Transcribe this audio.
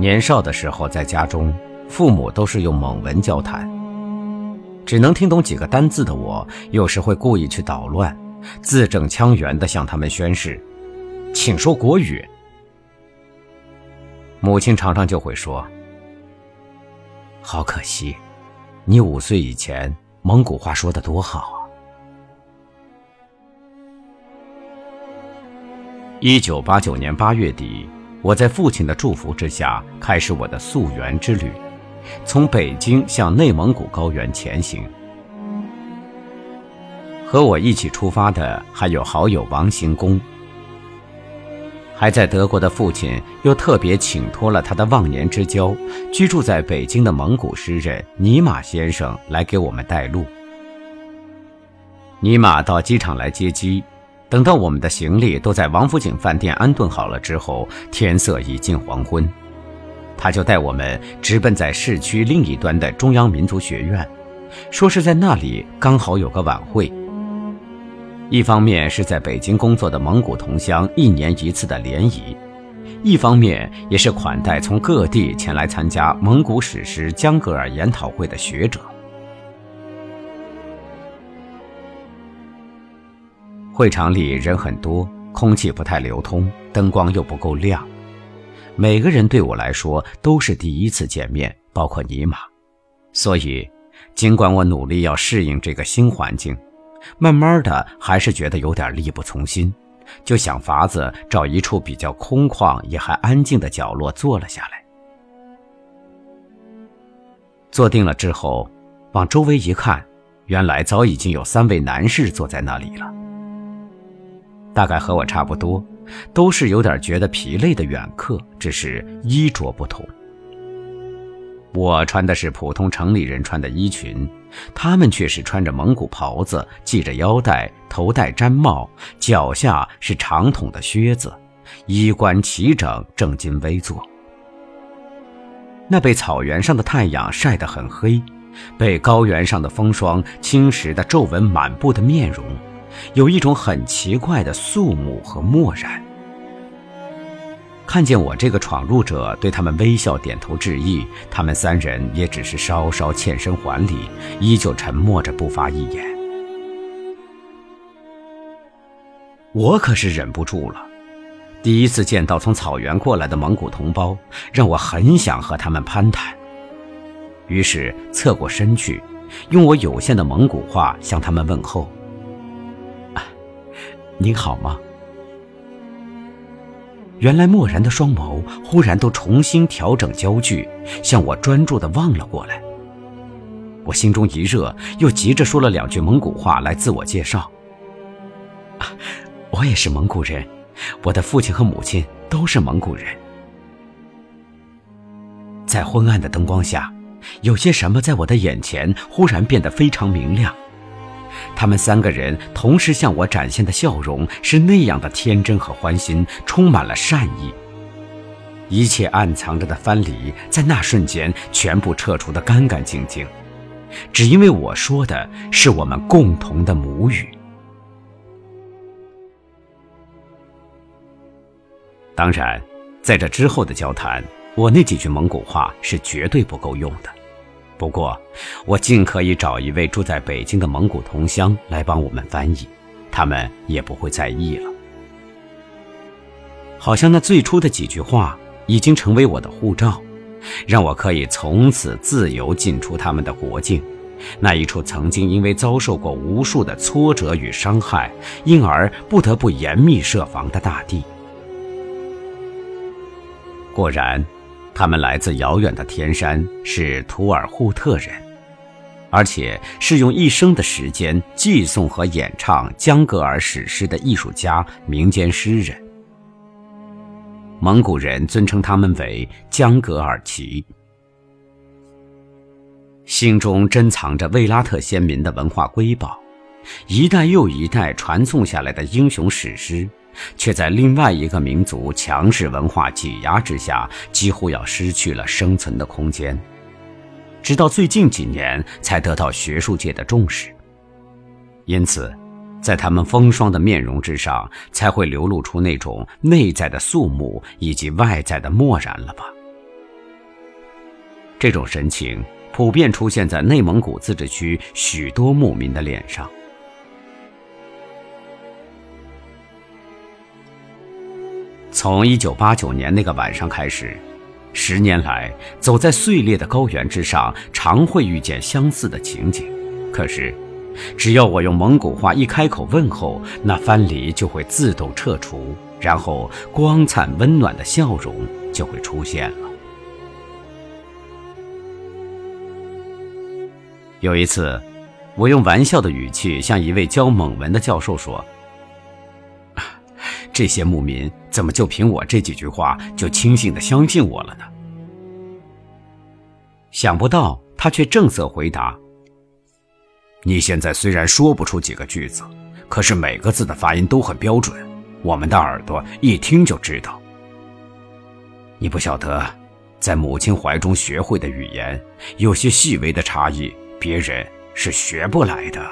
年少的时候，在家中，父母都是用蒙文交谈，只能听懂几个单字的我，有时会故意去捣乱，字正腔圆地向他们宣誓：“请说国语。”母亲常常就会说：“好可惜，你五岁以前蒙古话说的多好啊！”一九八九年八月底。我在父亲的祝福之下，开始我的溯源之旅，从北京向内蒙古高原前行。和我一起出发的还有好友王行宫。还在德国的父亲又特别请托了他的忘年之交，居住在北京的蒙古诗人尼玛先生来给我们带路。尼玛到机场来接机。等到我们的行李都在王府井饭店安顿好了之后，天色已近黄昏，他就带我们直奔在市区另一端的中央民族学院，说是在那里刚好有个晚会。一方面是在北京工作的蒙古同乡一年一次的联谊，一方面也是款待从各地前来参加蒙古史诗江格尔研讨会的学者。会场里人很多，空气不太流通，灯光又不够亮。每个人对我来说都是第一次见面，包括尼玛。所以，尽管我努力要适应这个新环境，慢慢的还是觉得有点力不从心，就想法子找一处比较空旷也还安静的角落坐了下来。坐定了之后，往周围一看，原来早已经有三位男士坐在那里了。大概和我差不多，都是有点觉得疲累的远客，只是衣着不同。我穿的是普通城里人穿的衣裙，他们却是穿着蒙古袍子，系着腰带，头戴毡帽，脚下是长筒的靴子，衣冠齐整，正襟危坐。那被草原上的太阳晒得很黑，被高原上的风霜侵蚀的皱纹满布的面容。有一种很奇怪的肃穆和漠然。看见我这个闯入者，对他们微笑点头致意，他们三人也只是稍稍欠身还礼，依旧沉默着不发一言。我可是忍不住了，第一次见到从草原过来的蒙古同胞，让我很想和他们攀谈。于是侧过身去，用我有限的蒙古话向他们问候。您好吗？原来漠然的双眸忽然都重新调整焦距，向我专注的望了过来。我心中一热，又急着说了两句蒙古话来自我介绍。我也是蒙古人，我的父亲和母亲都是蒙古人。在昏暗的灯光下，有些什么在我的眼前忽然变得非常明亮。他们三个人同时向我展现的笑容是那样的天真和欢欣，充满了善意。一切暗藏着的藩篱，在那瞬间全部撤除得干干净净，只因为我说的是我们共同的母语。当然，在这之后的交谈，我那几句蒙古话是绝对不够用的。不过，我尽可以找一位住在北京的蒙古同乡来帮我们翻译，他们也不会在意了。好像那最初的几句话已经成为我的护照，让我可以从此自由进出他们的国境，那一处曾经因为遭受过无数的挫折与伤害，因而不得不严密设防的大地。果然。他们来自遥远的天山，是图尔扈特人，而且是用一生的时间寄诵和演唱江格尔史诗的艺术家、民间诗人。蒙古人尊称他们为江格尔旗，心中珍藏着卫拉特先民的文化瑰宝，一代又一代传颂下来的英雄史诗。却在另外一个民族强势文化挤压之下，几乎要失去了生存的空间。直到最近几年，才得到学术界的重视。因此，在他们风霜的面容之上，才会流露出那种内在的肃穆以及外在的漠然了吧？这种神情普遍出现在内蒙古自治区许多牧民的脸上。从一九八九年那个晚上开始，十年来走在碎裂的高原之上，常会遇见相似的情景。可是，只要我用蒙古话一开口问候，那藩篱就会自动撤除，然后光灿温暖的笑容就会出现了。有一次，我用玩笑的语气向一位教蒙文的教授说。这些牧民怎么就凭我这几句话就轻信的相信我了呢？想不到他却正色回答：“你现在虽然说不出几个句子，可是每个字的发音都很标准，我们的耳朵一听就知道。你不晓得，在母亲怀中学会的语言，有些细微的差异，别人是学不来的。”